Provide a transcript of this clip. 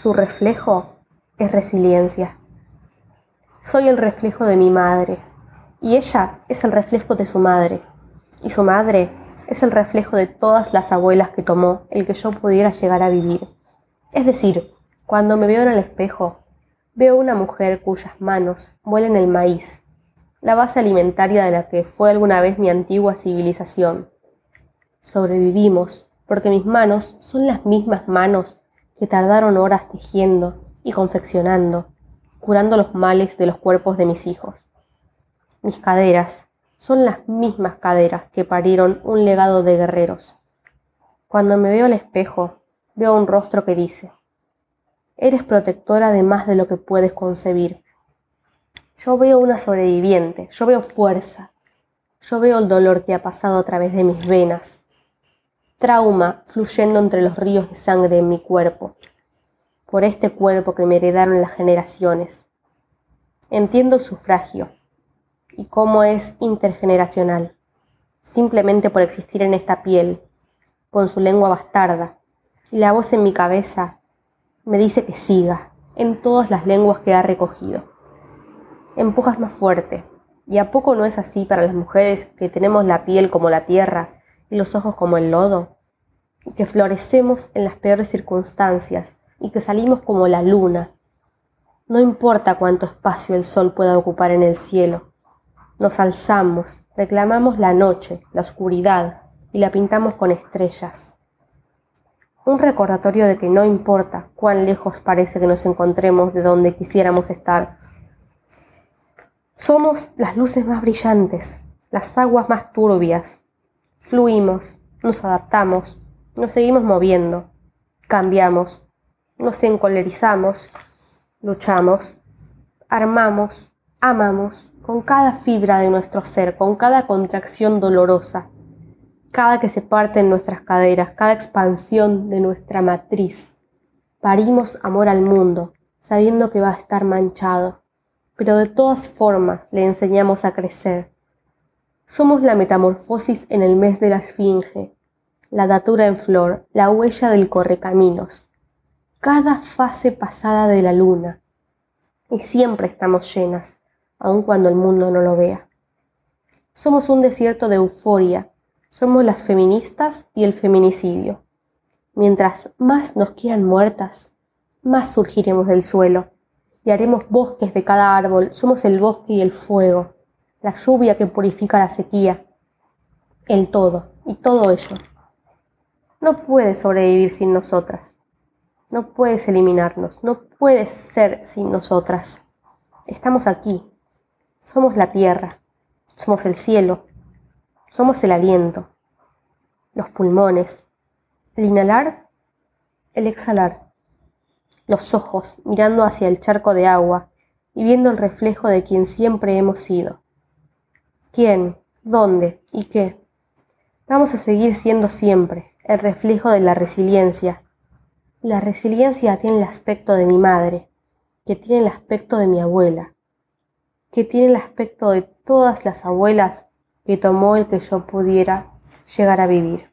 Su reflejo es resiliencia. Soy el reflejo de mi madre y ella es el reflejo de su madre y su madre es el reflejo de todas las abuelas que tomó el que yo pudiera llegar a vivir. Es decir, cuando me veo en el espejo, veo una mujer cuyas manos muelen el maíz, la base alimentaria de la que fue alguna vez mi antigua civilización. Sobrevivimos porque mis manos son las mismas manos que tardaron horas tejiendo y confeccionando, curando los males de los cuerpos de mis hijos. Mis caderas son las mismas caderas que parieron un legado de guerreros. Cuando me veo al espejo, veo un rostro que dice, Eres protectora de más de lo que puedes concebir. Yo veo una sobreviviente, yo veo fuerza, yo veo el dolor que ha pasado a través de mis venas, trauma fluyendo entre los ríos de sangre en mi cuerpo, por este cuerpo que me heredaron las generaciones. Entiendo el sufragio y cómo es intergeneracional, simplemente por existir en esta piel, con su lengua bastarda, y la voz en mi cabeza me dice que siga en todas las lenguas que ha recogido. Empujas más fuerte, y a poco no es así para las mujeres que tenemos la piel como la tierra los ojos como el lodo, y que florecemos en las peores circunstancias y que salimos como la luna. No importa cuánto espacio el sol pueda ocupar en el cielo. Nos alzamos, reclamamos la noche, la oscuridad y la pintamos con estrellas. Un recordatorio de que no importa cuán lejos parece que nos encontremos de donde quisiéramos estar. Somos las luces más brillantes, las aguas más turbias. Fluimos, nos adaptamos, nos seguimos moviendo, cambiamos, nos encolerizamos, luchamos, armamos, amamos con cada fibra de nuestro ser, con cada contracción dolorosa, cada que se parte en nuestras caderas, cada expansión de nuestra matriz. Parimos amor al mundo, sabiendo que va a estar manchado, pero de todas formas le enseñamos a crecer. Somos la metamorfosis en el mes de la esfinge, la datura en flor, la huella del correcaminos, cada fase pasada de la luna. Y siempre estamos llenas, aun cuando el mundo no lo vea. Somos un desierto de euforia, somos las feministas y el feminicidio. Mientras más nos quieran muertas, más surgiremos del suelo y haremos bosques de cada árbol. Somos el bosque y el fuego, la lluvia que purifica la sequía, el todo y todo ello no puedes sobrevivir sin nosotras. No puedes eliminarnos. No puedes ser sin nosotras. Estamos aquí. Somos la tierra. Somos el cielo. Somos el aliento. Los pulmones. El inhalar. El exhalar. Los ojos mirando hacia el charco de agua y viendo el reflejo de quien siempre hemos sido. ¿Quién? ¿Dónde? ¿Y qué? Vamos a seguir siendo siempre, el reflejo de la resiliencia. La resiliencia tiene el aspecto de mi madre, que tiene el aspecto de mi abuela, que tiene el aspecto de todas las abuelas que tomó el que yo pudiera llegar a vivir.